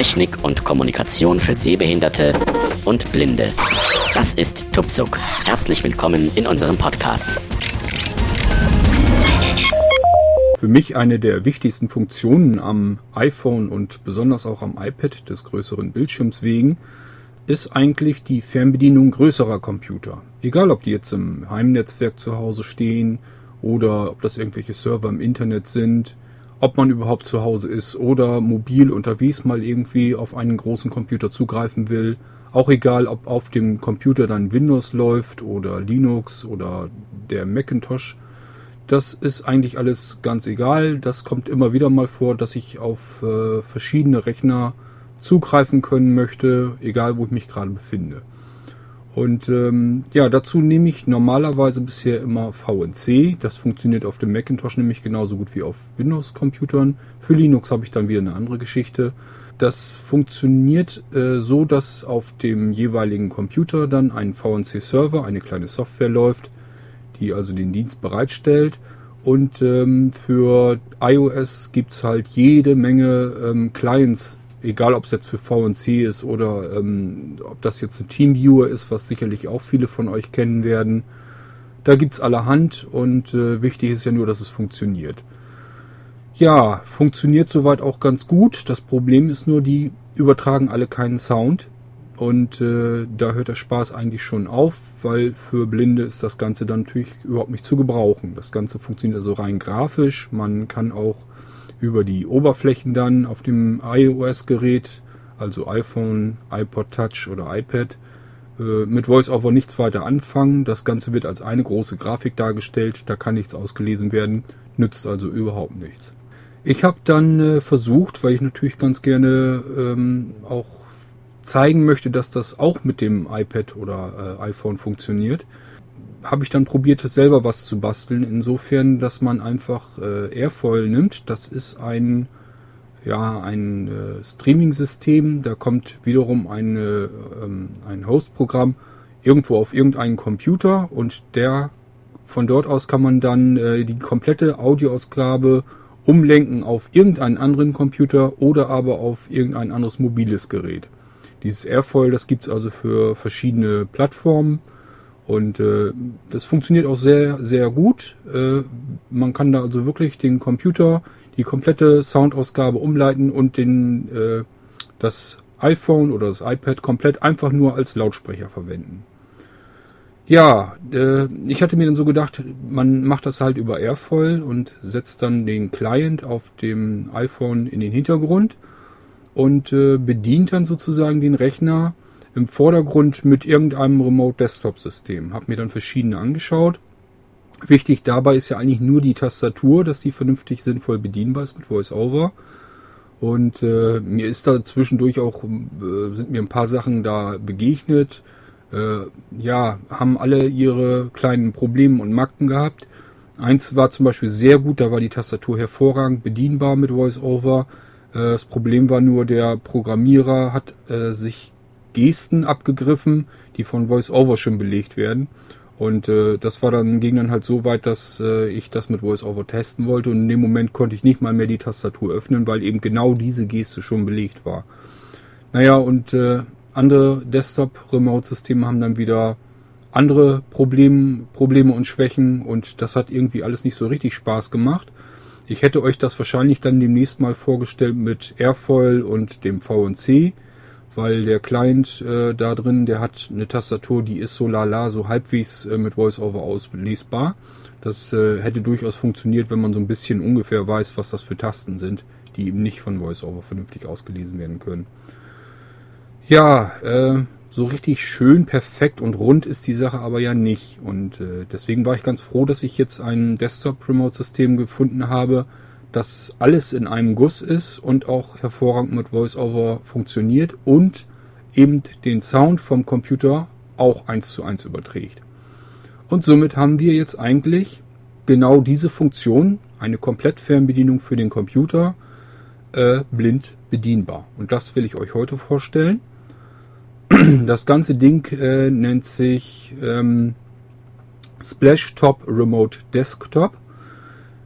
Technik und Kommunikation für Sehbehinderte und Blinde. Das ist Tupsuk. Herzlich willkommen in unserem Podcast. Für mich eine der wichtigsten Funktionen am iPhone und besonders auch am iPad des größeren Bildschirms wegen ist eigentlich die Fernbedienung größerer Computer. Egal, ob die jetzt im Heimnetzwerk zu Hause stehen oder ob das irgendwelche Server im Internet sind ob man überhaupt zu Hause ist oder mobil unterwegs mal irgendwie auf einen großen Computer zugreifen will. Auch egal, ob auf dem Computer dann Windows läuft oder Linux oder der Macintosh. Das ist eigentlich alles ganz egal. Das kommt immer wieder mal vor, dass ich auf äh, verschiedene Rechner zugreifen können möchte, egal wo ich mich gerade befinde. Und ähm, ja, dazu nehme ich normalerweise bisher immer VNC. Das funktioniert auf dem Macintosh nämlich genauso gut wie auf Windows-Computern. Für Linux habe ich dann wieder eine andere Geschichte. Das funktioniert äh, so, dass auf dem jeweiligen Computer dann ein VNC-Server, eine kleine Software läuft, die also den Dienst bereitstellt. Und ähm, für iOS gibt's halt jede Menge ähm, Clients, egal ob es jetzt für VNC ist oder ähm, ob das jetzt ein Teamviewer ist, was sicherlich auch viele von euch kennen werden. Da gibt's allerhand und äh, wichtig ist ja nur, dass es funktioniert. Ja, funktioniert soweit auch ganz gut. Das Problem ist nur, die übertragen alle keinen Sound. Und äh, da hört der Spaß eigentlich schon auf, weil für Blinde ist das Ganze dann natürlich überhaupt nicht zu gebrauchen. Das Ganze funktioniert also rein grafisch. Man kann auch über die Oberflächen dann auf dem iOS-Gerät, also iPhone, iPod Touch oder iPad, äh, mit VoiceOver nichts weiter anfangen. Das Ganze wird als eine große Grafik dargestellt, da kann nichts ausgelesen werden, nützt also überhaupt nichts. Ich habe dann äh, versucht, weil ich natürlich ganz gerne ähm, auch zeigen möchte, dass das auch mit dem iPad oder äh, iPhone funktioniert, habe ich dann probiert, selber was zu basteln. Insofern, dass man einfach äh, Airfoil nimmt. Das ist ein, ja, ein äh, Streaming-System. Da kommt wiederum eine, ähm, ein Host-Programm irgendwo auf irgendeinen Computer und der von dort aus kann man dann äh, die komplette Audioausgabe umlenken auf irgendeinen anderen Computer oder aber auf irgendein anderes mobiles Gerät. Dieses Airfoil, das gibt's also für verschiedene Plattformen und äh, das funktioniert auch sehr, sehr gut. Äh, man kann da also wirklich den Computer, die komplette Soundausgabe umleiten und den, äh, das iPhone oder das iPad komplett einfach nur als Lautsprecher verwenden. Ja, äh, ich hatte mir dann so gedacht, man macht das halt über Airfoil und setzt dann den Client auf dem iPhone in den Hintergrund und äh, bedient dann sozusagen den Rechner im Vordergrund mit irgendeinem Remote Desktop System. Hab mir dann verschiedene angeschaut. Wichtig dabei ist ja eigentlich nur die Tastatur, dass die vernünftig sinnvoll bedienbar ist mit VoiceOver. Und äh, mir ist da zwischendurch auch, äh, sind mir ein paar Sachen da begegnet. Äh, ja, haben alle ihre kleinen Probleme und Macken gehabt. Eins war zum Beispiel sehr gut, da war die Tastatur hervorragend bedienbar mit VoiceOver. Äh, das Problem war nur, der Programmierer hat äh, sich Gesten abgegriffen, die von VoiceOver schon belegt werden. Und äh, das war dann, ging dann halt so weit, dass äh, ich das mit VoiceOver testen wollte. Und in dem Moment konnte ich nicht mal mehr die Tastatur öffnen, weil eben genau diese Geste schon belegt war. Naja, und äh, andere Desktop-Remote-Systeme haben dann wieder andere Problem, Probleme und Schwächen und das hat irgendwie alles nicht so richtig Spaß gemacht. Ich hätte euch das wahrscheinlich dann demnächst mal vorgestellt mit Airfoil und dem VNC weil der Client äh, da drin, der hat eine Tastatur, die ist so lala, so halbwegs äh, mit VoiceOver auslesbar. Das äh, hätte durchaus funktioniert, wenn man so ein bisschen ungefähr weiß, was das für Tasten sind, die eben nicht von VoiceOver vernünftig ausgelesen werden können. Ja, äh, so richtig schön, perfekt und rund ist die Sache aber ja nicht. Und äh, deswegen war ich ganz froh, dass ich jetzt ein Desktop-Remote-System gefunden habe, dass alles in einem Guss ist und auch hervorragend mit VoiceOver funktioniert und eben den Sound vom Computer auch eins zu eins überträgt. Und somit haben wir jetzt eigentlich genau diese Funktion, eine Komplettfernbedienung für den Computer, äh, blind bedienbar. Und das will ich euch heute vorstellen. Das ganze Ding äh, nennt sich ähm, Splash Top Remote Desktop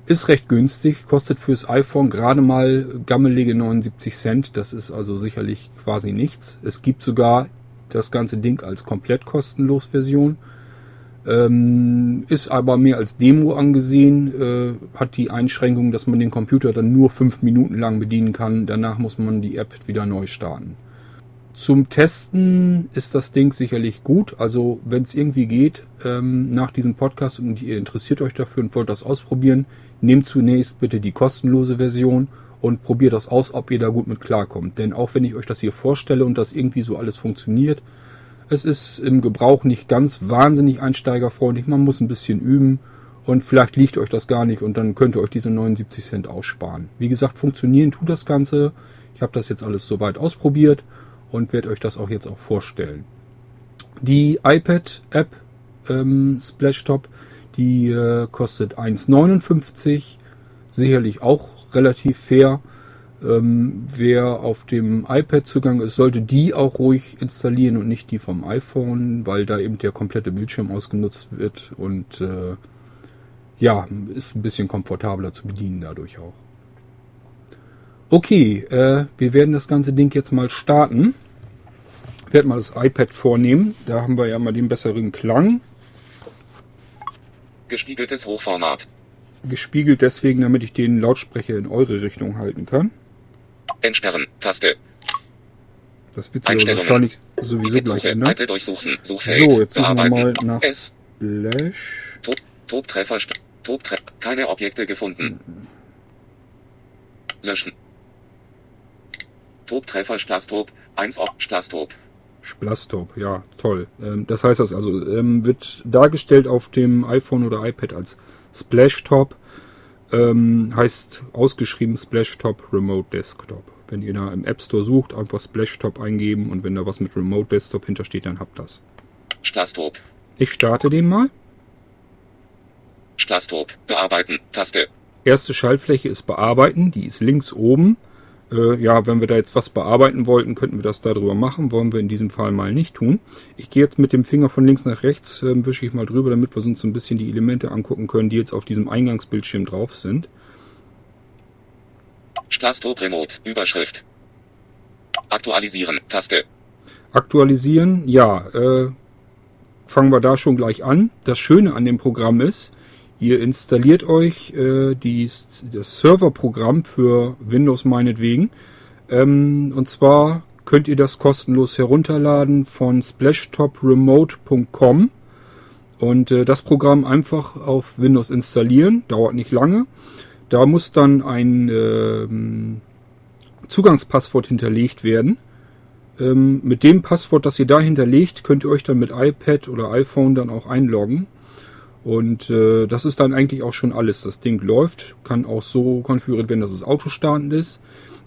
Ist recht günstig, kostet fürs iPhone gerade mal gammelige 79 Cent. Das ist also sicherlich quasi nichts. Es gibt sogar das ganze Ding als komplett kostenlos Version. Ähm, ist aber mehr als Demo angesehen, äh, hat die Einschränkung, dass man den Computer dann nur fünf Minuten lang bedienen kann. Danach muss man die App wieder neu starten. Zum Testen ist das Ding sicherlich gut. Also wenn es irgendwie geht, ähm, nach diesem Podcast und ihr interessiert euch dafür und wollt das ausprobieren, nehmt zunächst bitte die kostenlose Version und probiert das aus, ob ihr da gut mit klarkommt. Denn auch wenn ich euch das hier vorstelle und das irgendwie so alles funktioniert, es ist im Gebrauch nicht ganz wahnsinnig einsteigerfreundlich. Man muss ein bisschen üben und vielleicht liegt euch das gar nicht und dann könnt ihr euch diese 79 Cent aussparen. Wie gesagt, funktionieren tut das Ganze. Ich habe das jetzt alles soweit ausprobiert und werde euch das auch jetzt auch vorstellen. Die iPad-App ähm, Splashtop, die äh, kostet 1,59. Sicherlich auch relativ fair. Ähm, wer auf dem iPad Zugang ist, sollte die auch ruhig installieren und nicht die vom iPhone, weil da eben der komplette Bildschirm ausgenutzt wird und äh, ja, ist ein bisschen komfortabler zu bedienen dadurch auch. Okay, äh, wir werden das ganze Ding jetzt mal starten. Ich werde mal das iPad vornehmen. Da haben wir ja mal den besseren Klang. Gespiegeltes Hochformat. Gespiegelt deswegen, damit ich den Lautsprecher in eure Richtung halten kann. Entsperren. Taste. Das wird sich wahrscheinlich sowieso gleich ändern. iPad durchsuchen. Suchfeld. So, jetzt suchen wir mal nach S. Splash. Top, Toptreffer. Sp- Toptre Keine Objekte gefunden. Löschen. Toptreffer Splastop. 1 Ob Splastop. Splastop, ja, toll. Ähm, das heißt das also, ähm, wird dargestellt auf dem iPhone oder iPad als Splashtop, ähm, heißt ausgeschrieben Splashtop Remote Desktop. Wenn ihr da im App Store sucht, einfach Splashtop eingeben und wenn da was mit Remote Desktop hintersteht, dann habt das. Splastop. Ich starte den mal. Splastop. Bearbeiten. Taste. Erste Schaltfläche ist bearbeiten, die ist links oben. Äh, ja, wenn wir da jetzt was bearbeiten wollten, könnten wir das darüber machen. Wollen wir in diesem Fall mal nicht tun. Ich gehe jetzt mit dem Finger von links nach rechts, äh, wische ich mal drüber, damit wir uns so ein bisschen die Elemente angucken können, die jetzt auf diesem Eingangsbildschirm drauf sind. Splastop Remote. Überschrift. Aktualisieren. Taste. Aktualisieren, ja, äh, fangen wir da schon gleich an. Das Schöne an dem Programm ist, ihr installiert euch äh, die, das Serverprogramm für Windows meinetwegen. Ähm, und zwar könnt ihr das kostenlos herunterladen von splashtop-remote.com und äh, das Programm einfach auf Windows installieren. Dauert nicht lange. Da muss dann ein ähm, Zugangspasswort hinterlegt werden. Ähm, mit dem Passwort, das ihr da hinterlegt, könnt ihr euch dann mit iPad oder iPhone dann auch einloggen. Und äh, das ist dann eigentlich auch schon alles. Das Ding läuft, kann auch so konfiguriert werden, dass es autostartend ist.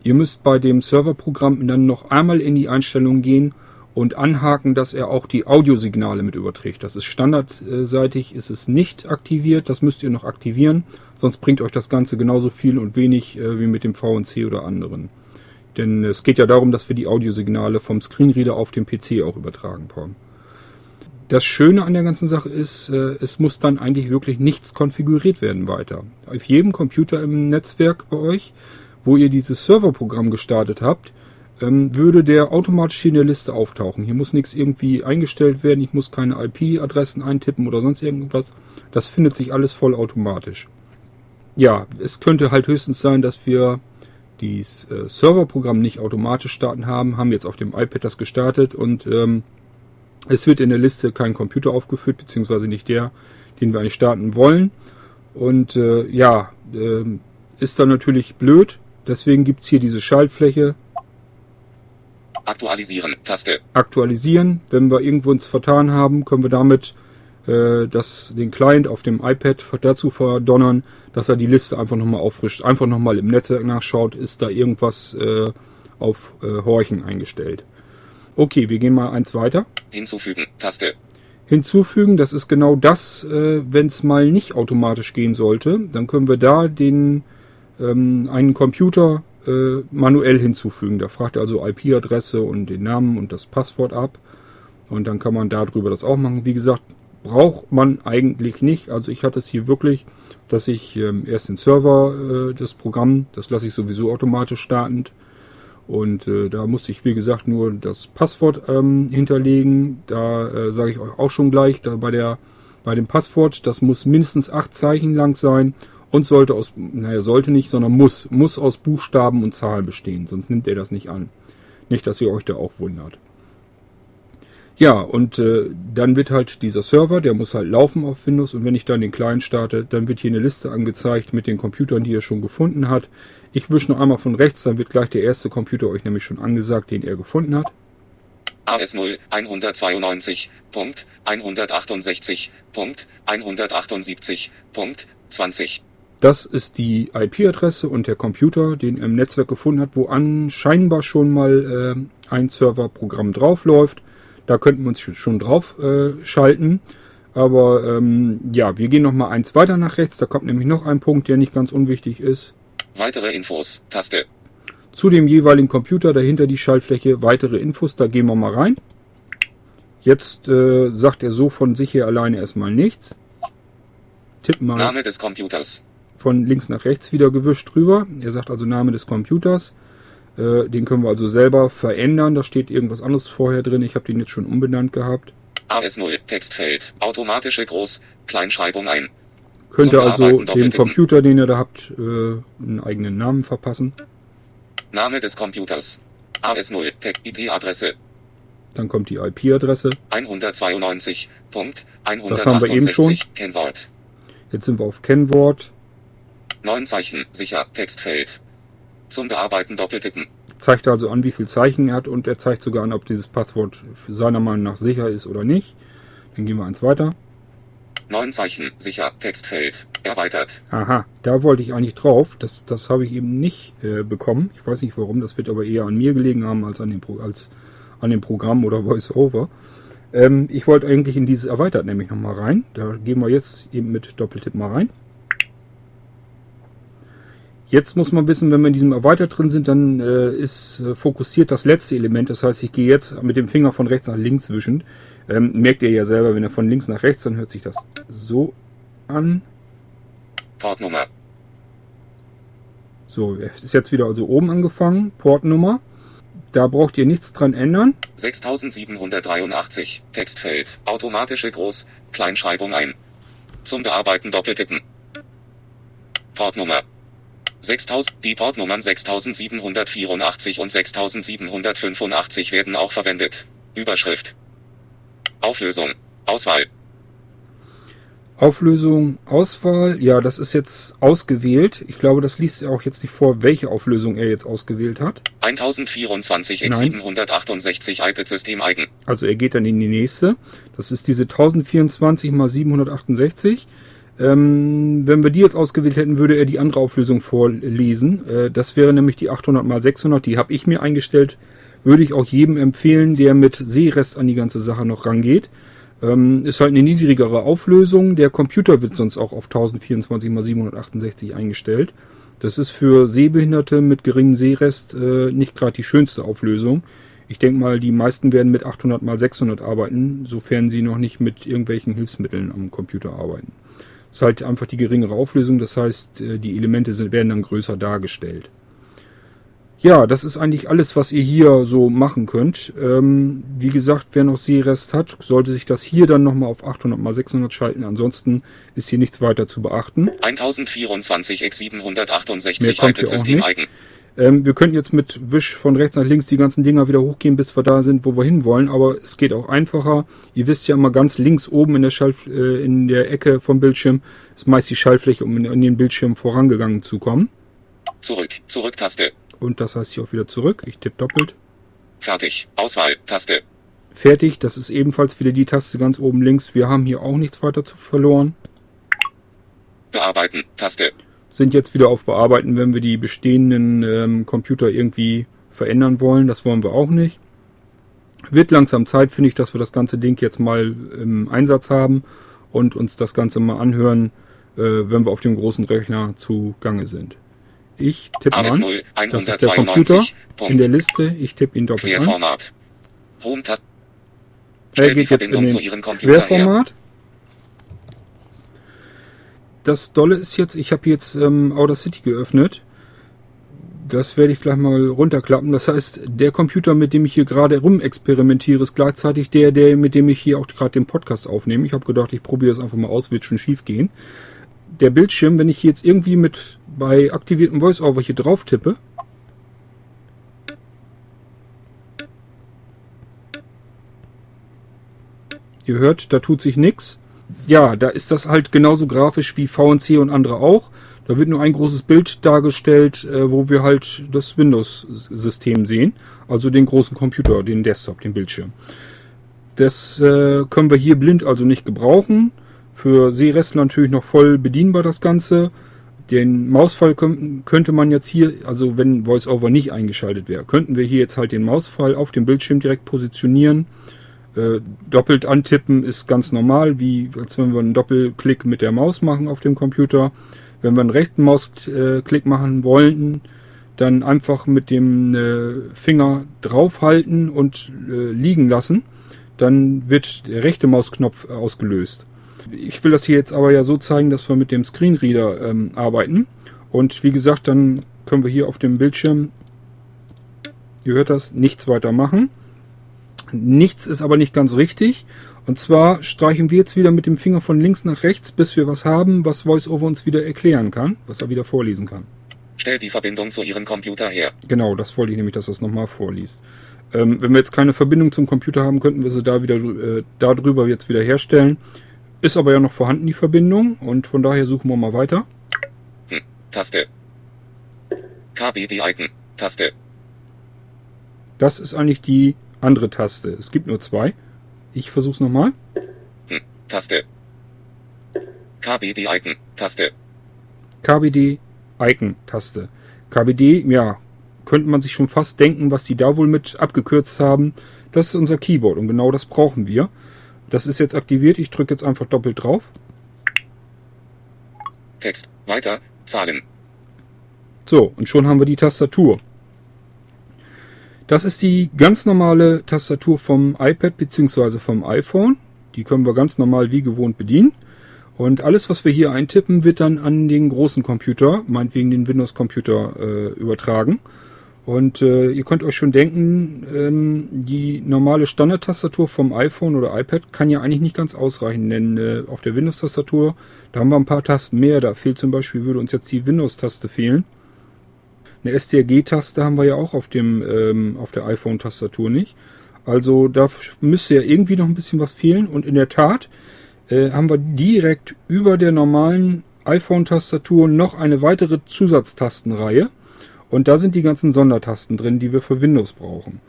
Ihr müsst bei dem Serverprogramm dann noch einmal in die Einstellungen gehen und anhaken, dass er auch die Audiosignale mit überträgt. Das ist standardseitig, ist es nicht aktiviert. Das müsst ihr noch aktivieren, sonst bringt euch das Ganze genauso viel und wenig äh, wie mit dem VNC oder anderen. Denn es geht ja darum, dass wir die Audiosignale vom Screenreader auf dem PC auch übertragen können. Das Schöne an der ganzen Sache ist, äh, es muss dann eigentlich wirklich nichts konfiguriert werden weiter. Auf jedem Computer im Netzwerk bei euch, wo ihr dieses Serverprogramm gestartet habt, ähm, würde der automatisch in der Liste auftauchen. Hier muss nichts irgendwie eingestellt werden, ich muss keine IP-Adressen eintippen oder sonst irgendwas. Das findet sich alles vollautomatisch. Ja, es könnte halt höchstens sein, dass wir das äh, Serverprogramm nicht automatisch starten haben, haben jetzt auf dem iPad das gestartet und ähm, es wird in der Liste kein Computer aufgeführt, beziehungsweise nicht der, den wir eigentlich starten wollen. Und äh, ja, äh, ist dann natürlich blöd. Deswegen gibt's hier diese Schaltfläche. Aktualisieren. Taste. Aktualisieren. Wenn wir irgendwo uns vertan haben, können wir damit äh, das, den Client auf dem iPad dazu verdonnern, dass er die Liste einfach nochmal auffrischt. Einfach nochmal im Netzwerk nachschaut, ist da irgendwas äh, auf äh, Horchen eingestellt. Okay, wir gehen mal eins weiter. Hinzufügen. Taste. Hinzufügen, das ist genau das, äh, wenn es mal nicht automatisch gehen sollte, dann können wir da den ähm, einen Computer äh, manuell hinzufügen. Da fragt er also IP-Adresse und den Namen und das Passwort ab. Und dann kann man darüber das auch machen. Wie gesagt, braucht man eigentlich nicht. Also ich hatte es hier wirklich, dass ich ähm, erst den Server, äh, das Programm, das lasse ich sowieso automatisch startend. Und äh, da musste ich, wie gesagt, nur das Passwort ähm, hinterlegen. Da äh, sage ich euch auch schon gleich, da bei der bei dem Passwort, das muss mindestens acht Zeichen lang sein und sollte aus, naja, sollte nicht, sondern muss, muss aus Buchstaben und Zahlen bestehen, sonst nimmt er das nicht an. Nicht, dass ihr euch da auch wundert. Ja, und äh, dann wird halt dieser Server, der muss halt laufen auf Windows und wenn ich dann den Client starte, dann wird hier eine Liste angezeigt mit den Computern, die er schon gefunden hat. Ich wische noch einmal von rechts, dann wird gleich der erste Computer euch nämlich schon angesagt, den er gefunden hat. AS0 192. Punkt 168. Punkt 178. Punkt 20. Das ist die IP-Adresse und der Computer, den er im Netzwerk gefunden hat, wo anscheinbar schon mal äh, ein Serverprogramm draufläuft. Da könnten wir uns schon drauf äh, schalten. Aber ähm, ja, wir gehen noch mal eins weiter nach rechts. Da kommt nämlich noch ein Punkt, der nicht ganz unwichtig ist. Weitere Infos. Taste. Zu dem jeweiligen Computer dahinter die Schaltfläche weitere Infos. Da gehen wir mal rein. Jetzt äh, sagt er so von sich her alleine erstmal nichts. Tipp mal Name des Computers. von links nach rechts wieder gewischt drüber. Er sagt also Name des Computers. Äh, den können wir also selber verändern. Da steht irgendwas anderes vorher drin. Ich habe den jetzt schon umbenannt gehabt. AS0 Textfeld. Automatische Groß Kleinschreibung ein. Könnt ihr also dem. Computer, den ihr da habt, äh, einen eigenen Namen verpassen. Name des Computers. AS0 Text IP-Adresse Dann kommt die IP-Adresse. 192. Punkt Das haben wir eben schon. 168. Kennwort. Jetzt sind wir auf Kennwort. Neun Zeichen. Sicher. Textfeld. Zum Bearbeiten doppeltippen. Zeigt also an, wie viel Zeichen er hat und er zeigt sogar an, ob dieses Passwort seiner Meinung nach sicher ist oder nicht. Dann gehen wir eins weiter. Neun Zeichen. Sicher. Textfeld. Erweitert. Aha, da wollte ich eigentlich drauf. Das, das habe ich eben nicht äh, bekommen. Ich weiß nicht warum. Das wird aber eher an mir gelegen haben als an dem, Pro als an dem Programm oder VoiceOver. Ähm, ich wollte eigentlich in dieses Erweitert nämlich nochmal rein. Da gehen wir jetzt eben mit Doppeltipp mal rein. Jetzt muss man wissen, wenn wir in diesem Erweitert drin sind, dann äh, ist äh, fokussiert das letzte Element. Das heißt, ich gehe jetzt mit dem Finger von rechts nach links wischend. Ähm, merkt ihr ja selber, wenn er von links nach rechts, dann hört sich das so an. Portnummer. So, ist jetzt wieder also oben angefangen. Portnummer. Da braucht ihr nichts dran ändern. 6783. Textfeld. Automatische Groß Kleinschreibung ein. Zum Bearbeiten doppeltippen. Portnummer. 6000, die Portnummern 6784 und 6785 werden auch verwendet. Überschrift. Auflösung. Auswahl. Auflösung, Auswahl. Ja, das ist jetzt ausgewählt. Ich glaube, das liest er auch jetzt nicht vor, welche Auflösung er jetzt ausgewählt hat. 1024 x Nein. 768 iPad-System eigen. Also er geht dann in die nächste. Das ist diese 1024 mal 768. Ähm, wenn wir die jetzt ausgewählt hätten, würde er die andere Auflösung vorlesen. Äh, das wäre nämlich die 800 mal 600. Die habe ich mir eingestellt. Würde ich auch jedem empfehlen, der mit Sehrest an die ganze Sache noch rangeht. Ähm, ist halt eine niedrigere Auflösung. Der Computer wird sonst auch auf 1024 mal 768 eingestellt. Das ist für Sehbehinderte mit geringem Sehrest äh, nicht gerade die schönste Auflösung. Ich denke mal, die meisten werden mit 800 mal 600 arbeiten, sofern sie noch nicht mit irgendwelchen Hilfsmitteln am Computer arbeiten. ist halt einfach die geringere Auflösung, das heißt, äh, die Elemente sind, werden dann größer dargestellt. Ja, das ist eigentlich alles, was ihr hier so machen könnt. Ähm, wie gesagt, wer noch Sehrest hat, sollte sich das hier dann nochmal auf 800 mal 600 schalten. Ansonsten ist hier nichts weiter zu beachten. 1024 x Mehr 768 kommt hier auch iPad-System nicht. eigen. Ähm, wir könnten jetzt mit Wisch von rechts nach links die ganzen Dinger wieder hochgehen, bis wir da sind, wo wir hinwollen. Aber es geht auch einfacher. Ihr wisst ja immer ganz links oben in der, Schall, äh, in der Ecke vom Bildschirm ist meist die Schaltfläche, um in, in den Bildschirm vorangegangen zu kommen. Zurück. Zurück-Taste. Und das heißt hier auch wieder zurück. Ich tippe doppelt. Fertig. Auswahl. Taste. Fertig. Das ist ebenfalls wieder die Taste ganz oben links. Wir haben hier auch nichts weiter zu verloren. Bearbeiten. Taste. Sind jetzt wieder auf Bearbeiten, wenn wir die bestehenden ähm, Computer irgendwie verändern wollen. Das wollen wir auch nicht. Wird langsam Zeit, finde ich, dass wir das ganze Ding jetzt mal im Einsatz haben und uns das Ganze mal anhören, äh, wenn wir auf dem großen Rechner zugange sind. Ich tippe an. 0 Das ist der Computer 192. in der Punkt. Liste. Ich tippe ihn doppelt an. Er geht jetzt in den her. Querformat. das Dolle ist jetzt, ich habe jetzt ähm, Outer City geöffnet. Das werde ich gleich mal runterklappen. Das heißt, der Computer, mit dem ich hier gerade rumexperimentiere, ist gleichzeitig der, der, mit dem ich hier auch gerade den Podcast aufnehme. Ich habe gedacht, ich probiere das einfach mal aus, wird schon schief gehen. Der Bildschirm, wenn ich jetzt irgendwie mit bei aktiviertem VoiceOver hier drauf tippe, ihr hört, da tut sich nichts. Ja, da ist das halt genauso grafisch wie VNC und andere auch. Da wird nur ein großes Bild dargestellt, äh, wo wir halt das Windows-System sehen. Also den großen Computer, den Desktop, den Bildschirm. Das äh, können wir hier blind also nicht gebrauchen. Für Seerestler natürlich noch voll bedienbar das Ganze. Den Mausfall könnte man jetzt hier, also wenn VoiceOver nicht eingeschaltet wäre, könnten wir hier jetzt halt den Mausfall auf dem Bildschirm direkt positionieren äh, doppelt antippen ist ganz normal, wie als wenn wir einen Doppelklick mit der Maus machen auf dem Computer. Wenn wir einen rechten Mausklick machen wollen, dann einfach mit dem äh, Finger draufhalten und äh, liegen lassen. Dann wird der rechte Mausknopf ausgelöst. Ich will das hier jetzt aber ja so zeigen, dass wir mit dem Screenreader ähm, arbeiten. Und wie gesagt, dann können wir hier auf dem Bildschirm, ihr hört das, nichts weiter machen. Nichts ist aber nicht ganz richtig. Und zwar streichen wir jetzt wieder mit dem Finger von links nach rechts, bis wir was haben, was VoiceOver uns wieder erklären kann, was er wieder vorlesen kann. Stell die Verbindung zu Ihrem Computer her. Genau, das wollte ich nämlich, dass er es nochmal vorliest. Ähm, wenn wir jetzt keine Verbindung zum Computer haben, könnten wir sie da wieder äh, darüber jetzt wieder herstellen. Ist aber ja noch vorhanden, die Verbindung, und von daher suchen wir mal weiter. Hm, Taste. KBD-Icon, Taste. Das ist eigentlich die andere Taste. Es gibt nur zwei. Ich versuch's nochmal. Hm, Taste. KBD Icon, Taste. KBD Icon, Taste. KBD, ja, könnte man sich schon fast denken, was die da wohl mit abgekürzt haben. Das ist unser Keyboard und genau das brauchen wir. Das ist jetzt aktiviert. Ich drücke jetzt einfach doppelt drauf. Text, weiter, Zahlen. So, und schon haben wir die Tastatur. Das ist die ganz normale Tastatur vom iPad bzw. vom iPhone. Die können wir ganz normal wie gewohnt bedienen. Und alles, was wir hier eintippen, wird dann an den großen Computer, meinetwegen den Windows-Computer, äh, übertragen. Und äh, ihr könnt euch schon denken, ähm, die normale Standard-Tastatur vom iPhone oder iPad kann ja eigentlich nicht ganz ausreichen, denn äh, auf der Windows-Tastatur, da haben wir ein paar Tasten mehr. Da fehlt zum Beispiel, würde uns jetzt die Windows-Taste fehlen. Eine STRG-Taste haben wir ja auch auf dem ähm, auf der iPhone-Tastatur nicht. Also da müsste ja irgendwie noch ein bisschen was fehlen. Und in der Tat äh, haben wir direkt über der normalen iPhone-Tastatur noch eine weitere Zusatztastenreihe. Und da sind die ganzen Sondertasten drin, die wir für Windows brauchen.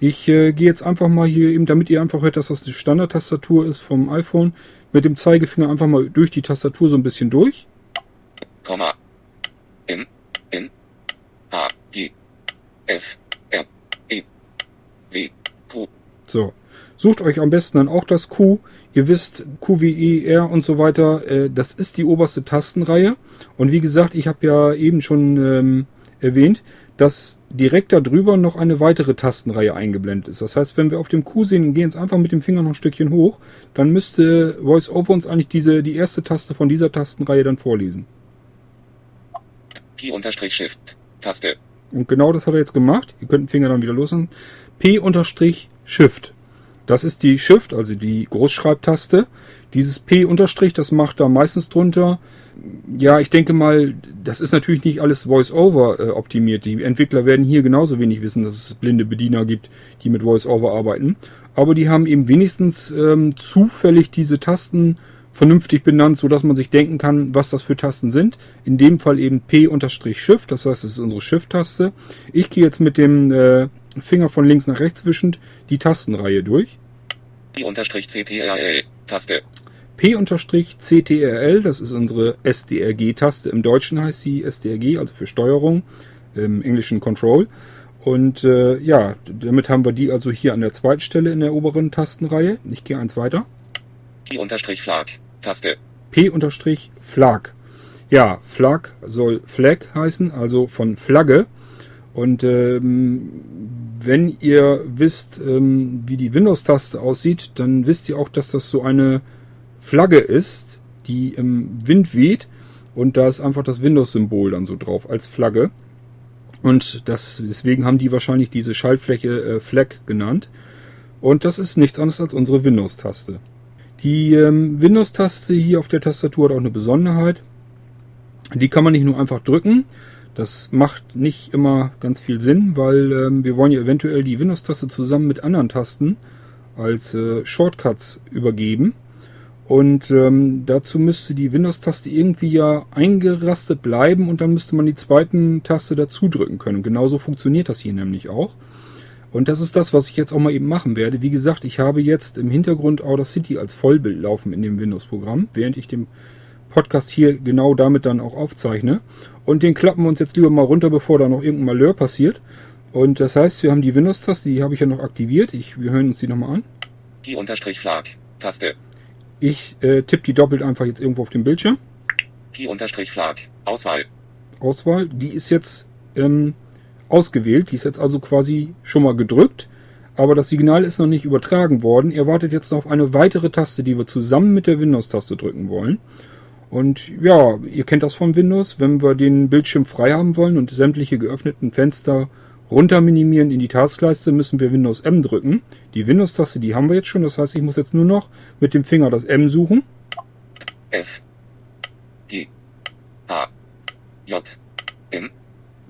Ich äh, gehe jetzt einfach mal hier eben, damit ihr einfach hört, dass das die Standard-Tastatur ist vom iPhone, mit dem Zeigefinger einfach mal durch die Tastatur so ein bisschen durch. Komma. In. In. A, G, F, R, E, W, Q. So. Sucht euch am besten dann auch das Q. Ihr wisst, Q, W, E, R und so weiter, äh, das ist die oberste Tastenreihe. Und wie gesagt, ich habe ja eben schon ähm, erwähnt, dass direkt darüber noch eine weitere Tastenreihe eingeblendet ist. Das heißt, wenn wir auf dem Q sehen, gehen jetzt einfach mit dem Finger noch ein Stückchen hoch, dann müsste VoiceOver uns eigentlich diese, die erste Taste von dieser Tastenreihe dann vorlesen. P-Shift. Taste. Und genau das hat er jetzt gemacht. Ihr könnt den Finger dann wieder loslassen. P-Shift. Das ist die Shift, also die Großschreibtaste. Dieses P das macht da meistens drunter. Ja, ich denke mal, das ist natürlich nicht alles Voice-Over äh, optimiert. Die Entwickler werden hier genauso wenig wissen, dass es blinde Bediener gibt, die mit Voice-Over arbeiten. Aber die haben eben wenigstens ähm, zufällig diese Tasten vernünftig benannt, so dass man sich denken kann, was das für Tasten sind. In dem Fall eben P-Shift, das heißt, es ist unsere Shift-Taste. Ich gehe jetzt mit dem äh, Finger von links nach rechts wischend die Tastenreihe durch. P-CTRL Taste. P-CTRL, das ist unsere SDRG-Taste. Im Deutschen heißt sie SDRG, also für Steuerung, im Englischen Control. Und äh, ja, damit haben wir die also hier an der zweiten Stelle in der oberen Tastenreihe. Ich gehe eins weiter. P-Flag, Taste. P-Flag. Ja, Flag soll Flag heißen, also von Flagge. Und ähm, wenn ihr wisst, ähm, wie die Windows-Taste aussieht, dann wisst ihr auch, dass das so eine Flagge ist, die im Wind weht. Und da ist einfach das Windows-Symbol dann so drauf als Flagge. Und das, deswegen haben die wahrscheinlich diese Schaltfläche äh, Flag genannt. Und das ist nichts anderes als unsere Windows-Taste. Die ähm, Windows-Taste hier auf der Tastatur hat auch eine Besonderheit. Die kann man nicht nur einfach drücken. Das macht nicht immer ganz viel Sinn, weil ähm, wir wollen ja eventuell die Windows-Taste zusammen mit anderen Tasten als äh, Shortcuts übergeben. Und ähm, dazu müsste die Windows-Taste irgendwie ja eingerastet bleiben und dann müsste man die zweiten Taste dazu drücken können. Genauso funktioniert das hier nämlich auch. Und das ist das, was ich jetzt auch mal eben machen werde. Wie gesagt, ich habe jetzt im Hintergrund Audacity als Vollbild laufen in dem Windows-Programm, während ich den Podcast hier genau damit dann auch aufzeichne. Und den klappen wir uns jetzt lieber mal runter, bevor da noch irgendein Malheur passiert. Und das heißt, wir haben die Windows-Taste, die habe ich ja noch aktiviert. Ich, wir hören uns die nochmal an. Die Unterstrich Flag. Taste. Ich äh, tippe die doppelt einfach jetzt irgendwo auf dem Bildschirm. Die Unterstrich Flag. Auswahl. Auswahl, die ist jetzt ähm, ausgewählt. Die ist jetzt also quasi schon mal gedrückt. Aber das Signal ist noch nicht übertragen worden. Er wartet jetzt noch auf eine weitere Taste, die wir zusammen mit der Windows-Taste drücken wollen. Und ja, ihr kennt das von Windows. Wenn wir den Bildschirm frei haben wollen und sämtliche geöffneten Fenster runter minimieren in die Taskleiste, müssen wir Windows M drücken. Die Windows-Taste, die haben wir jetzt schon. Das heißt, ich muss jetzt nur noch mit dem Finger das M suchen. F. G. A. J. M.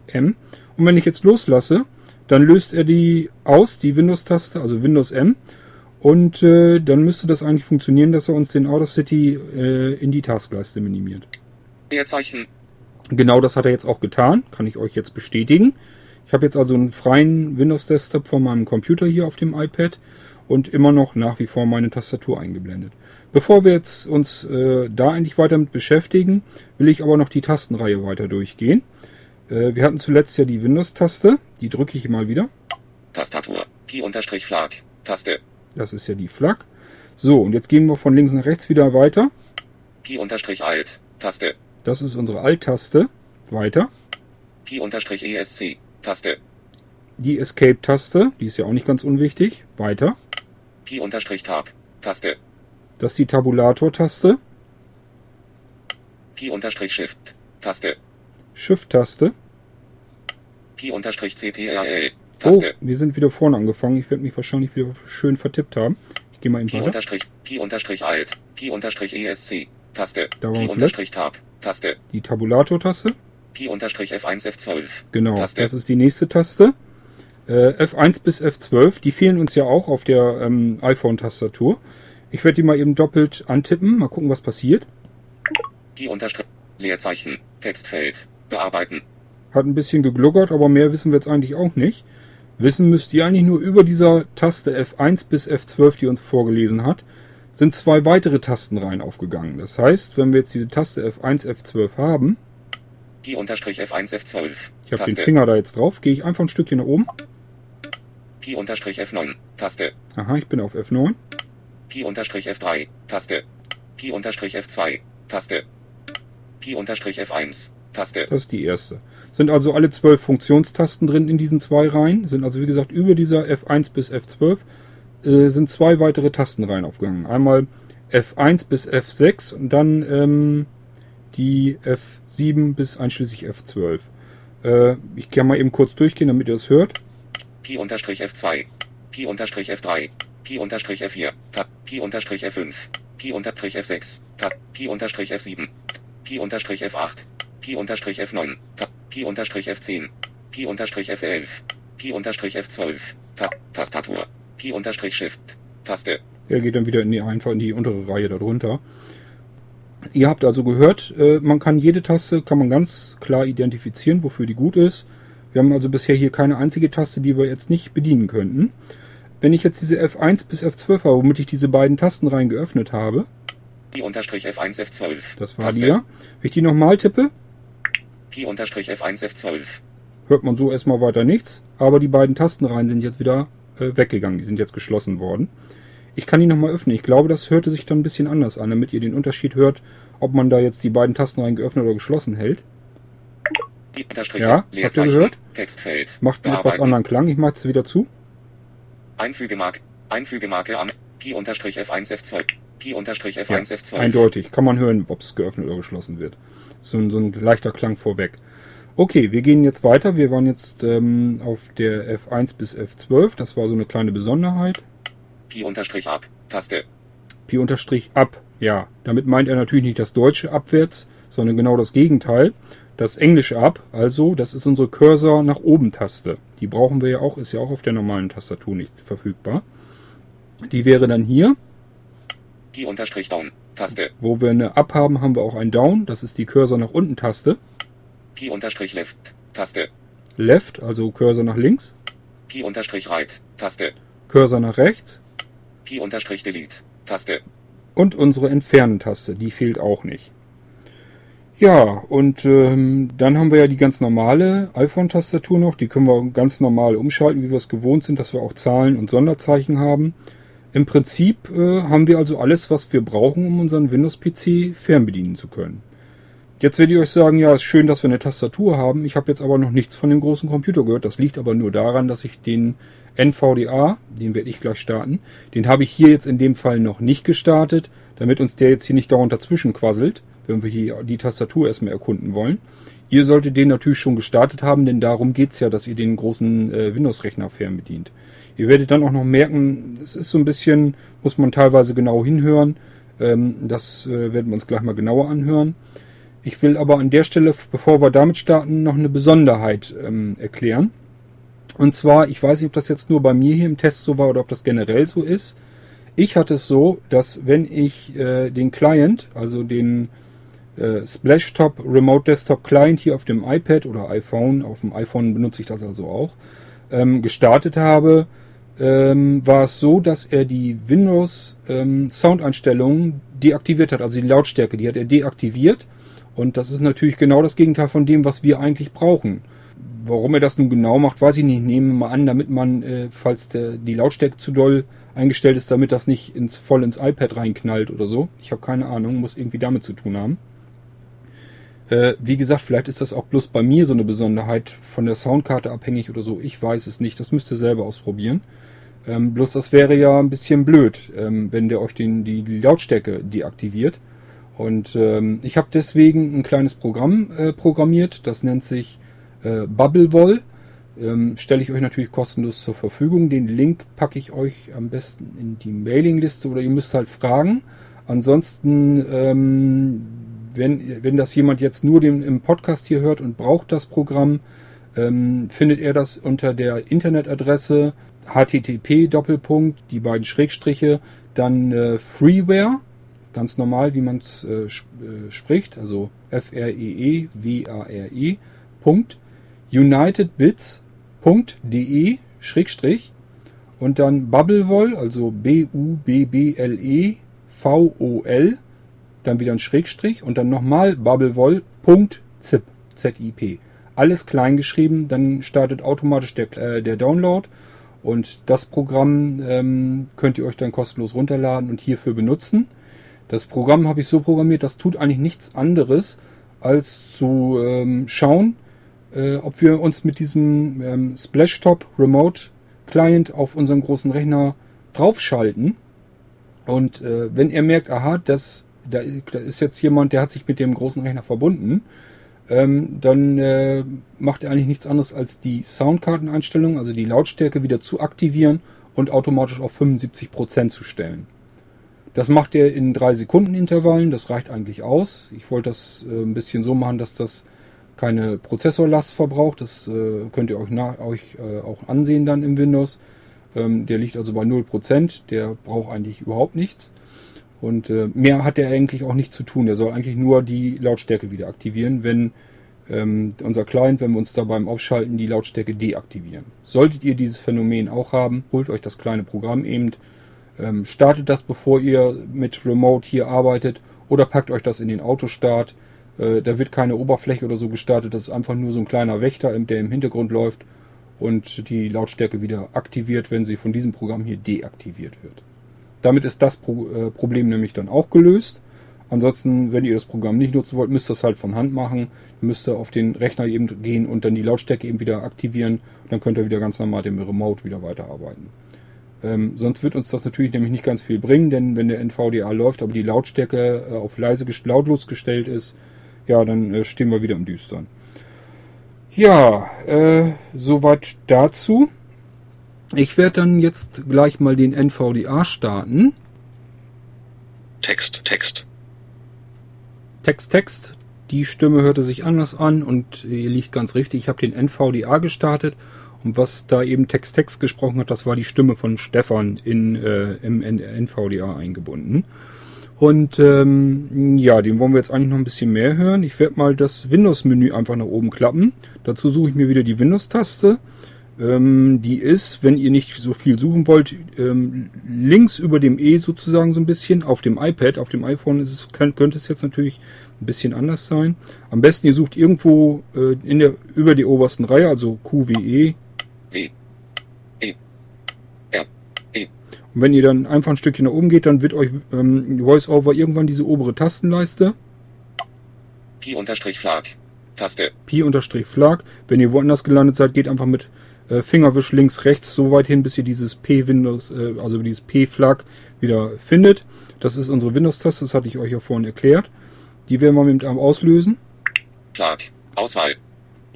M. Und wenn ich jetzt loslasse, dann löst er die aus, die Windows-Taste, also Windows M. Und äh, dann müsste das eigentlich funktionieren, dass er uns den Audacity äh, in die Taskleiste minimiert. Leerzeichen. Genau das hat er jetzt auch getan, kann ich euch jetzt bestätigen. Ich habe jetzt also einen freien Windows-Desktop von meinem Computer hier auf dem iPad und immer noch nach wie vor meine Tastatur eingeblendet. Bevor wir jetzt uns äh, da eigentlich weiter mit beschäftigen, will ich aber noch die Tastenreihe weiter durchgehen. Äh, wir hatten zuletzt ja die Windows-Taste, die drücke ich mal wieder. Tastatur. Key unterstrich Flag. Taste. Das ist ja die Flag. So, und jetzt gehen wir von links nach rechts wieder weiter. Key unterstrich Alt. Taste. Das ist unsere Alt-Taste. Weiter. Key unterstrich ESC. Taste. Die Escape-Taste, die ist ja auch nicht ganz unwichtig. Weiter. Key unterstrich Tab. Taste. Das ist die Tabulator-Taste. Key unterstrich Shift. Taste. Shift-Taste. Key unterstrich CTRL. Oh, wir sind wieder vorne angefangen. Ich werde mich wahrscheinlich wieder schön vertippt haben. Ich gehe mal eben weiter. unterstrich. Key unterstrich Alt. Key unterstrich ESC. Taste. Da waren wir unterstrich Tab. Taste. Die Tabulator-Taste. Key unterstrich F1 F12. Genau, Taste. das ist die nächste Taste. Äh, F1 bis F12, die fehlen uns ja auch auf der ähm, iPhone-Tastatur. Ich werde die mal eben doppelt antippen. Mal gucken, was passiert. Key unterstrich. Leerzeichen. Textfeld. Bearbeiten. Hat ein bisschen gegluckert, aber mehr wissen wir jetzt eigentlich auch nicht. Wissen müsst ihr eigentlich nur über dieser Taste F1 bis F12, die uns vorgelesen hat, sind zwei weitere Tastenreihen aufgegangen. Das heißt, wenn wir jetzt diese Taste F1, F12 haben, Key unterstrich F1 F12. ich habe den. Finger da jetzt drauf, gehe ich einfach ein Stückchen nach oben. Key unterstrich F9. Taste. Aha, ich bin auf F9. Key unterstrich F3. Taste. Key unterstrich F2. Taste. Key unterstrich F1. Taste. Das ist die erste. Sind also alle zwölf Funktionstasten drin in diesen zwei Reihen. Sind also wie gesagt über dieser F1 bis F12 äh, sind zwei weitere Tastenreihen aufgegangen. Einmal F1 bis F6 und dann ähm, die F7 bis einschließlich F12. Äh, ich kann mal eben kurz durchgehen, damit ihr es hört. Key unterstrich F2. Key unterstrich F3. Key unterstrich F4. Tab. Key unterstrich F5. Key unterstrich F6. Tab. Key unterstrich F7. Key unterstrich F8. Key unterstrich F9. Tab. Key unterstrich F10. Key unterstrich F11. Key unterstrich F12. Tab. Tastatur. Key unterstrich Shift. Taste. Er geht dann wieder in die einfach in die untere Reihe darunter. Ihr habt also gehört, äh, man kann jede Taste kann man ganz klar identifizieren, wofür die gut ist. Wir haben also bisher hier keine einzige Taste, die wir jetzt nicht bedienen könnten. Wenn ich jetzt diese F1 bis F12 habe, womit ich diese beiden Tastenreihen geöffnet habe, Key unterstrich F1 F12. das war Taste. die ja. Wenn ich die nochmal tippe, Key unterstrich F1 F12. hört man so erstmal weiter nichts, aber die beiden Tastenreihen sind jetzt wieder äh, weggegangen, die sind jetzt geschlossen worden. Ich kann die nochmal öffnen. Ich glaube, das hörte sich dann ein bisschen anders an, damit ihr den Unterschied hört, ob man da jetzt die beiden Tastenreihen geöffnet oder geschlossen hält. Ja, habt ihr gehört? Textfeld. Macht einen etwas anderen Klang. Ich mache es wieder zu. Einfügemarke. Einfügemarke am Key unterstrich F1 F2. Key unterstrich Ja, F1 F12. eindeutig. Kann man hören, ob es geöffnet oder geschlossen wird. So, ein- so ein leichter Klang vorweg. Okay, wir gehen jetzt weiter. Wir waren jetzt ähm, auf der F1 bis F12. Das war so eine kleine Besonderheit. Key unterstrich ab. Taste. Pi unterstrich ab. Ja, damit meint er natürlich nicht das deutsche abwärts, sondern genau das Gegenteil. Das englische ab, also das ist unsere Cursor nach oben Taste. Die brauchen wir ja auch, ist ja auch auf der normalen Tastatur nicht verfügbar. Die wäre dann hier. Key unterstrich down. Taste. Wo wir eine Up haben, haben wir auch ein Down. Das ist die Cursor nach unten Taste. Key unterstrich left. Taste. Left, also Cursor nach links. Key unterstrich right. Taste. Cursor nach rechts. Key unterstrich delete. Taste. Und unsere Entfernen-Taste, die fehlt auch nicht. Ja, und ähm, dann haben wir ja die ganz normale iPhone-Tastatur noch. Die können wir ganz normal umschalten, wie wir es gewohnt sind, dass wir auch Zahlen und Sonderzeichen haben. Im Prinzip äh, haben wir also alles, was wir brauchen, um unseren Windows-PC fernbedienen zu können. Jetzt werde ich euch sagen, ja, ist schön, dass wir eine Tastatur haben. Ich habe jetzt aber noch nichts von dem großen Computer gehört. Das liegt aber nur daran, dass ich den NVDA, den werde ich gleich starten, den habe ich hier jetzt in dem Fall noch nicht gestartet, damit uns der jetzt hier nicht dauernd dazwischen quasselt, wenn wir hier die Tastatur erstmal erkunden wollen. Ihr solltet den natürlich schon gestartet haben, denn darum geht's ja, dass ihr den großen äh, Windows-Rechner fernbedient. Ihr werdet dann auch noch merken, es ist so ein bisschen, muss man teilweise genau hinhören. Ähm, das äh, werden wir uns gleich mal genauer anhören. Ich will aber an der Stelle, bevor wir damit starten, noch eine Besonderheit ähm, erklären. Und zwar, ich weiß nicht, ob das jetzt nur bei mir hier im Test so war oder ob das generell so ist. Ich hatte es so, dass wenn ich äh, den Client, also den äh, Splashtop Remote Desktop Client hier auf dem iPad oder iPhone, auf dem iPhone benutze ich das also auch, ähm, gestartet habe, ähm, war es so, dass er die Windows ähm, Soundeinstellungen deaktiviert hat, also die Lautstärke, die hat er deaktiviert. Und das ist natürlich genau das Gegenteil von dem, was wir eigentlich brauchen. Warum er das nun genau macht, weiß ich nicht. Nehmen wir mal an, damit man, äh, falls der, die Lautstärke zu doll eingestellt ist, damit das nicht ins, voll ins iPad reinknallt oder so. Ich habe keine Ahnung, muss irgendwie damit zu tun haben. Äh, wie gesagt, vielleicht ist das auch bloß bei mir so eine Besonderheit von der Soundkarte abhängig oder so. Ich weiß es nicht. Das müsst ihr selber ausprobieren. Ähm, bloß das wäre ja ein bisschen blöd, ähm, wenn der euch den, die, Lautstärke deaktiviert. Und ähm, ich habe deswegen ein kleines Programm äh, programmiert, das nennt sich äh, Bubblewall. Ähm, Stelle ich euch natürlich kostenlos zur Verfügung. Den Link packe ich euch am besten in die Mailingliste oder ihr müsst halt fragen. Ansonsten, ähm, wenn, wenn das jemand jetzt nur den, im Podcast hier hört und braucht das Programm, ähm, findet er das unter der Internetadresse http Doppelpunkt, die beiden Schrägstriche, dann äh, Freeware, ganz normal, wie man es äh, sp äh, spricht, also F-R-E-E-W-A-R-E, Punkt, unitedbits.de, und dann Bubblewall, also B-U-B-B-L-E-V-O-L, dann wieder ein Schrägstrich und dann nochmal Bubblewall.zip, Z-I-P. Alles klein geschrieben, dann startet automatisch der, äh, der Download und das Programm ähm, könnt ihr euch dann kostenlos runterladen und hierfür benutzen. Das Programm habe ich so programmiert, das tut eigentlich nichts anderes, als zu ähm, schauen, äh, ob wir uns mit diesem ähm, Splashtop Remote Client auf unseren großen Rechner draufschalten. Und äh, wenn er merkt, aha, das, da, ist jetzt jemand, der hat sich mit dem großen Rechner verbunden, ähm, dann äh, macht er eigentlich nichts anderes als die Soundkarteneinstellung, also die Lautstärke wieder zu aktivieren und automatisch auf 75% zu stellen. Das macht er in drei Sekunden Intervallen, das reicht eigentlich aus. Ich wollte das äh, ein bisschen so machen, dass das keine Prozessorlast verbraucht. Das äh, könnt ihr euch, nach, euch äh, auch ansehen dann im Windows. Ähm, der liegt also bei 0%, der braucht eigentlich überhaupt nichts. Und äh, mehr hat er eigentlich auch nicht zu tun. Er soll eigentlich nur die Lautstärke wieder aktivieren, wenn ähm, unser Client, wenn wir uns da beim Aufschalten die Lautstärke deaktivieren. Solltet ihr dieses Phänomen auch haben, holt euch das kleine Programm eben, ähm, startet das, bevor ihr mit Remote hier arbeitet oder packt euch das in den Autostart. Äh, da wird keine Oberfläche oder so gestartet, das ist einfach nur so ein kleiner Wächter, der im Hintergrund läuft und die Lautstärke wieder aktiviert, wenn sie von diesem Programm hier deaktiviert wird. Damit ist das Pro äh, Problem nämlich dann auch gelöst. Ansonsten, wenn ihr das Programm nicht nutzen wollt, müsst ihr es halt von Hand machen. Müsst ihr auf den Rechner eben gehen und dann die Lautstärke eben wieder aktivieren. Dann könnt ihr wieder ganz normal dem Remote wieder weiterarbeiten. Ähm, sonst wird uns das natürlich nämlich nicht ganz viel bringen, denn wenn der NVDA läuft, aber die Lautstärke äh, auf leise lautlos gestellt ist, ja, dann äh, stehen wir wieder im Düstern. Ja, äh, soweit dazu. Ich werde dann jetzt gleich mal den NVDA starten. Text, Text. Text, Text. Die Stimme hörte sich anders an und ihr liegt ganz richtig. Ich habe den NVDA gestartet und was da eben Text, Text gesprochen hat, das war die Stimme von Stefan in, äh, im NVDA eingebunden. Und ähm, ja, den wollen wir jetzt eigentlich noch ein bisschen mehr hören. Ich werde mal das Windows-Menü einfach nach oben klappen. Dazu suche ich mir wieder die Windows-Taste. Ähm, die ist, wenn ihr nicht so viel suchen wollt, ähm, links über dem E sozusagen so ein bisschen. Auf dem iPad, auf dem iPhone ist es, kann, könnte es jetzt natürlich ein bisschen anders sein. Am besten ihr sucht irgendwo äh, in der, über die obersten Reihe, also QWE. E. R. E. Und wenn ihr dann einfach ein Stückchen nach oben geht, dann wird euch ähm, VoiceOver irgendwann diese obere Tastenleiste. Pi-Flag. Taste. Pi-Flag. Wenn ihr woanders gelandet seid, geht einfach mit äh, Fingerwisch links, rechts so weit hin, bis ihr dieses P-Windows, äh, also dieses P-Flag wieder findet. Das ist unsere Windows-Taste, das hatte ich euch ja vorhin erklärt. Die werden wir mit dem auslösen. Flag. Auswahl.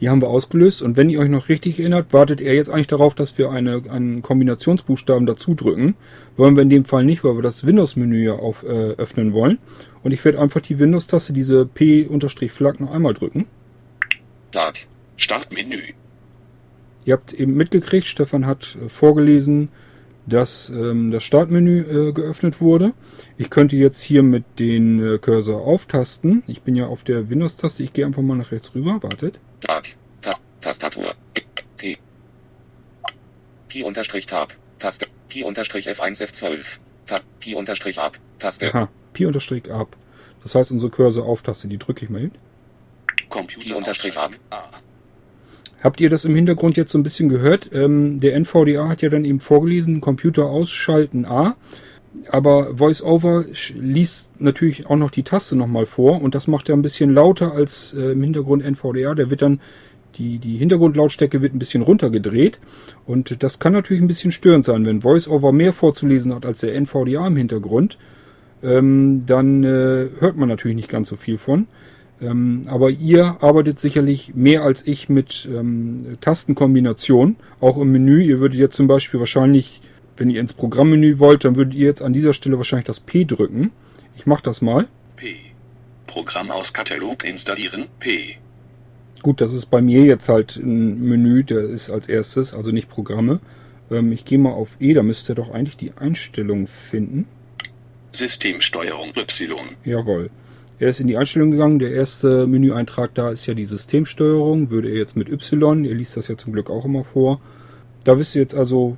Die haben wir ausgelöst und wenn ihr euch noch richtig erinnert, wartet er jetzt eigentlich darauf, dass wir eine, einen Kombinationsbuchstaben dazu drücken. Wollen wir in dem Fall nicht, weil wir das Windows-Menü ja auf, äh, öffnen wollen. Und ich werde einfach die Windows-Taste, diese P-Flag noch einmal drücken. Flag. Startmenü. Ihr habt eben mitgekriegt, Stefan hat äh, vorgelesen, dass ähm, das Startmenü äh, geöffnet wurde. Ich könnte jetzt hier mit den äh, Cursor auftasten. Ich bin ja auf der Windows-Taste. Ich gehe einfach mal nach rechts rüber. Wartet. Tag. Tast Tastatur. T. Pi-Tab. Taste. Pi-F1 F12. Tab. Pi-Ab. Taste. Aha. Pi-Ab. Das heißt, unsere Cursor-Auftaste, die drücke ich mal hin. Computer-Ab. Habt ihr das im Hintergrund jetzt so ein bisschen gehört? Ähm, der NVDA hat ja dann eben vorgelesen, Computer ausschalten A. Aber VoiceOver liest natürlich auch noch die Taste nochmal vor und das macht er ein bisschen lauter als äh, im Hintergrund NVDA. Der wird dann, die, die Hintergrundlautstärke wird ein bisschen runtergedreht und das kann natürlich ein bisschen störend sein, wenn VoiceOver mehr vorzulesen hat als der NVDA im Hintergrund. Ähm, dann äh, hört man natürlich nicht ganz so viel von. Ähm, aber ihr arbeitet sicherlich mehr als ich mit ähm, Tastenkombinationen, auch im Menü. Ihr würdet jetzt zum Beispiel wahrscheinlich wenn ihr ins Programmmenü wollt, dann würdet ihr jetzt an dieser Stelle wahrscheinlich das P drücken. Ich mache das mal. P. Programm aus Katalog installieren. P. Gut, das ist bei mir jetzt halt ein Menü, der ist als erstes, also nicht Programme. Ähm, ich gehe mal auf E, da müsst ihr doch eigentlich die Einstellung finden. Systemsteuerung Y. Jawohl. Er ist in die Einstellung gegangen. Der erste Menüeintrag da ist ja die Systemsteuerung. Würde er jetzt mit Y, ihr liest das ja zum Glück auch immer vor. Da wisst ihr jetzt also,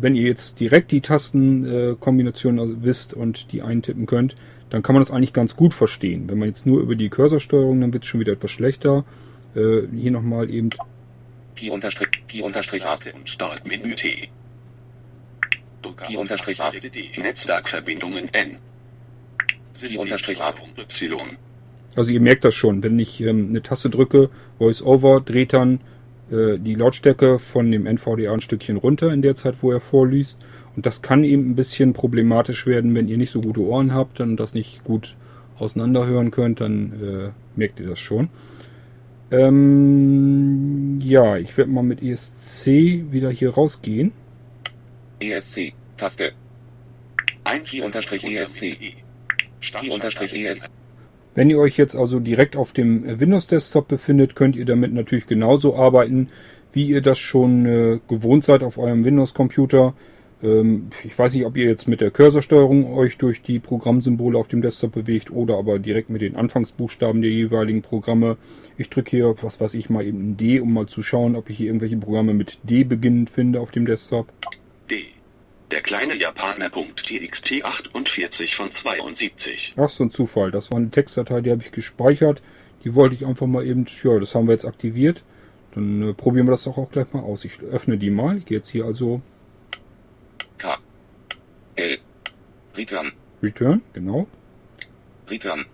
wenn ihr jetzt direkt die Tastenkombination äh, wisst und die eintippen könnt, dann kann man das eigentlich ganz gut verstehen. Wenn man jetzt nur über die Cursorsteuerung, dann wird es schon wieder etwas schlechter. Äh, hier nochmal eben Pi unterstrich Pi unterstrich und Startmenü T. Pi unterstrich Netzwerkverbindungen N. Pi unterstrich Y. Also ihr merkt das schon, wenn ich ähm, eine Taste drücke, VoiceOver dreht dann die Lautstärke von dem NVDA ein Stückchen runter in der Zeit, wo er vorliest. Und das kann eben ein bisschen problematisch werden, wenn ihr nicht so gute Ohren habt und das nicht gut auseinanderhören könnt, dann äh, merkt ihr das schon. Ähm, ja, ich werde mal mit ESC wieder hier rausgehen. ESC, Taste. Ein ESC. ESC. Wenn ihr euch jetzt also direkt auf dem äh, Windows Desktop befindet, könnt ihr damit natürlich genauso arbeiten, wie ihr das schon äh, gewohnt seid auf eurem Windows Computer. Ähm, ich weiß nicht, ob ihr jetzt mit der Cursorsteuerung euch durch die Programmsymbole auf dem Desktop bewegt oder aber direkt mit den Anfangsbuchstaben der jeweiligen Programme. Ich drücke hier, was weiß ich, mal eben ein D, um mal zu schauen, ob ich hier irgendwelche Programme mit D beginnend finde auf dem Desktop. D. Der kleine Japaner.txt 48 von 72. Ach, so ein Zufall. Das war eine Textdatei, die habe ich gespeichert. Die wollte ich einfach mal eben, ja, das haben wir jetzt aktiviert. Dann äh, probieren wir das doch auch gleich mal aus. Ich öffne die mal. Ich gehe jetzt hier also. K. L. Return. Return, genau. Return.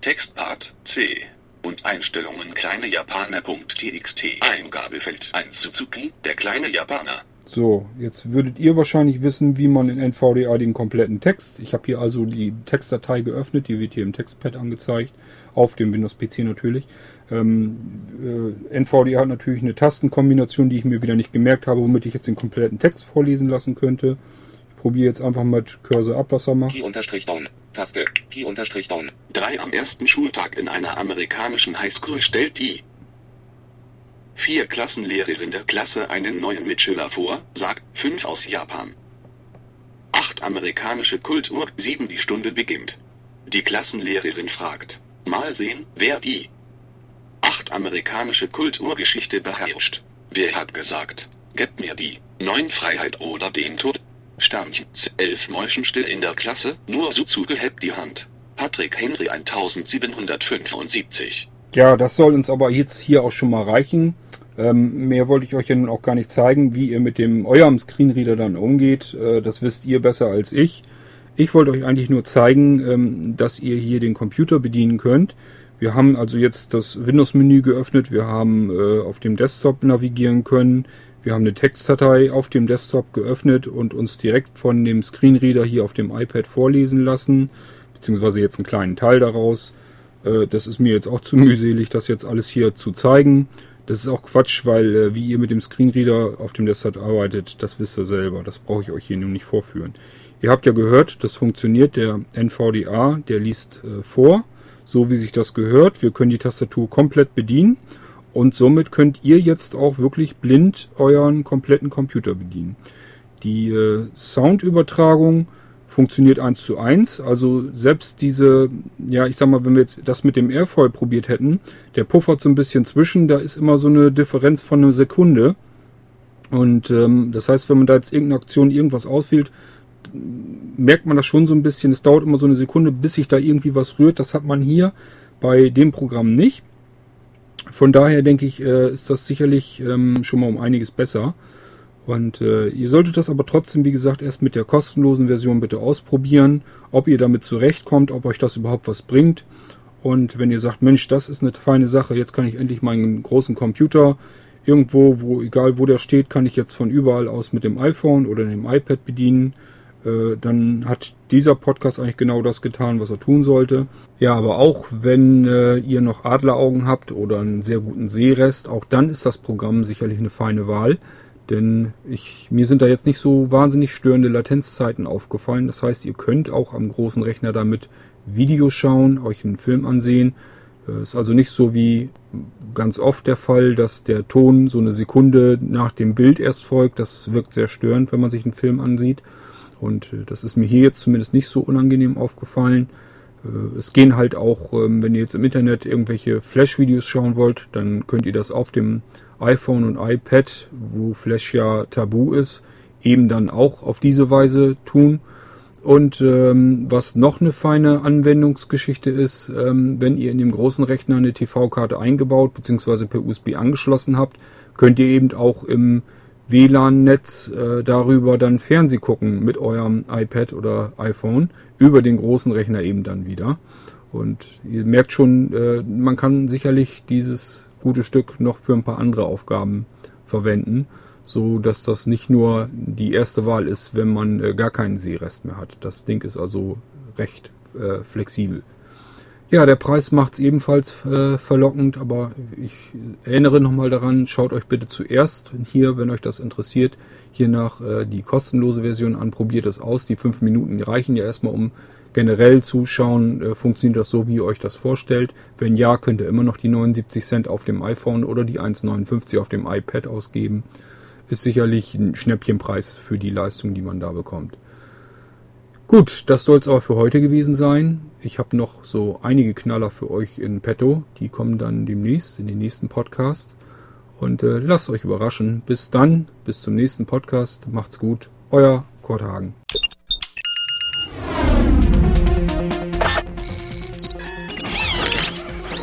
Textpart C. Und Einstellungen kleine Japaner.txt Eingabefeld 1 Suzuki, der kleine Japaner. So, jetzt würdet ihr wahrscheinlich wissen, wie man in NVDA den kompletten Text. Ich habe hier also die Textdatei geöffnet, die wird hier im Textpad angezeigt, auf dem Windows PC natürlich. Ähm, äh, NVDA hat natürlich eine Tastenkombination, die ich mir wieder nicht gemerkt habe, womit ich jetzt den kompletten Text vorlesen lassen könnte. Ich probiere jetzt einfach mit Cursor ab, was er macht. Key-Down. Taste. Key-Down. Drei am ersten Schultag in einer amerikanischen Highschool stellt die vier Klassenlehrerin der Klasse einen neuen Mitschüler vor, sagt fünf aus Japan. Acht amerikanische Kultur, sieben die Stunde beginnt. Die Klassenlehrerin fragt, mal sehen, wer die acht amerikanische Kulturgeschichte beherrscht. Wer hat gesagt, gebt mir die neun Freiheit oder den Tod? Sternchen, elf Mäuschen still in der Klasse, nur Suzuge hebt die Hand. Patrick Henry 1775. Ja, das soll uns aber jetzt hier auch schon mal reichen. Ähm, mehr wollte ich euch ja nun auch gar nicht zeigen, wie ihr mit dem eurem Screenreader dann umgeht. Äh, das wisst ihr besser als ich. Ich wollte euch eigentlich nur zeigen, ähm, dass ihr hier den Computer bedienen könnt. Wir haben also jetzt das Windows-Menü geöffnet. Wir haben äh, auf dem Desktop navigieren können. Wir haben eine Textdatei auf dem Desktop geöffnet und uns direkt von dem Screenreader hier auf dem iPad vorlesen lassen, beziehungsweise jetzt einen kleinen Teil daraus. Äh, das ist mir jetzt auch zu mühselig, das jetzt alles hier zu zeigen. Das ist auch Quatsch, weil äh, wie ihr mit dem Screenreader auf dem Desktop arbeitet, das wisst ihr selber. Das brauche ich euch hier nun nicht vorführen. Ihr habt ja gehört, das funktioniert. Der NVDA, der liest äh, vor, so wie sich das gehört. Wir können die Tastatur komplett bedienen. Und somit könnt ihr jetzt auch wirklich blind euren kompletten Computer bedienen. Die Soundübertragung funktioniert eins zu eins. Also selbst diese, ja, ich sag mal, wenn wir jetzt das mit dem Airfoil probiert hätten, der puffert so ein bisschen zwischen, da ist immer so eine Differenz von einer Sekunde. Und ähm, das heißt, wenn man da jetzt irgendeine Aktion irgendwas auswählt, merkt man das schon so ein bisschen. Es dauert immer so eine Sekunde, bis sich da irgendwie was rührt. Das hat man hier bei dem Programm nicht. Von daher denke ich, äh, ist das sicherlich ähm, schon mal um einiges besser. Und äh, ihr solltet das aber trotzdem, wie gesagt, erst mit der kostenlosen Version bitte ausprobieren, ob ihr damit zurechtkommt, ob euch das überhaupt was bringt. Und wenn ihr sagt, Mensch, das ist eine feine Sache, jetzt kann ich endlich meinen großen Computer irgendwo, wo egal wo der steht, kann ich jetzt von überall aus mit dem iPhone oder dem iPad bedienen. Äh, dann hat dieser Podcast eigentlich genau das getan, was er tun sollte. Ja, aber auch wenn äh, ihr noch Adleraugen habt oder einen sehr guten Sehrest, auch dann ist das Programm sicherlich eine feine Wahl. Denn ich, mir sind da jetzt nicht so wahnsinnig störende Latenzzeiten aufgefallen. Das heißt, ihr könnt auch am großen Rechner damit Videos schauen, euch einen Film ansehen. Äh, ist also nicht so wie ganz oft der Fall, dass der Ton so eine Sekunde nach dem Bild erst folgt. Das wirkt sehr störend, wenn man sich einen Film ansieht. Und äh, das ist mir hier jetzt zumindest nicht so unangenehm aufgefallen. Äh, es gehen halt auch, ähm, wenn ihr jetzt im Internet irgendwelche Flash-Videos schauen wollt, dann könnt ihr das auf dem iPhone und iPad, wo Flash ja tabu ist, eben dann auch auf diese Weise tun. Und ähm, was noch eine feine Anwendungsgeschichte ist, ähm, wenn ihr in dem großen Rechner eine TV-Karte eingebaut bzw. per USB angeschlossen habt, könnt ihr eben auch im WLAN-Netz äh, darüber dann Fernseh gucken mit eurem iPad oder iPhone über den großen Rechner eben dann wieder. Und ihr merkt schon, äh, man kann sicherlich dieses gute Stück noch für ein paar andere Aufgaben verwenden, so dass das nicht nur die erste Wahl ist, wenn man äh, gar keinen Seerest mehr hat. Das Ding ist also recht äh, flexibel. Ja, der Preis macht es ebenfalls äh, verlockend, aber ich erinnere nochmal daran, schaut euch bitte zuerst hier, wenn euch das interessiert, hier nach äh, die kostenlose Version an, probiert es aus. Die fünf Minuten reichen ja erstmal, um generell zu schauen, äh, funktioniert das so, wie ihr euch das vorstellt. Wenn ja, könnt ihr immer noch die 79 Cent auf dem iPhone oder die 1,59 auf dem iPad ausgeben. Ist sicherlich ein Schnäppchenpreis für die Leistung, die man da bekommt. Gut, das soll es aber für heute gewesen sein. Ich habe noch so einige Knaller für euch in petto. Die kommen dann demnächst in den nächsten Podcast. Und äh, lasst euch überraschen. Bis dann, bis zum nächsten Podcast. Macht's gut. Euer Kurt Hagen.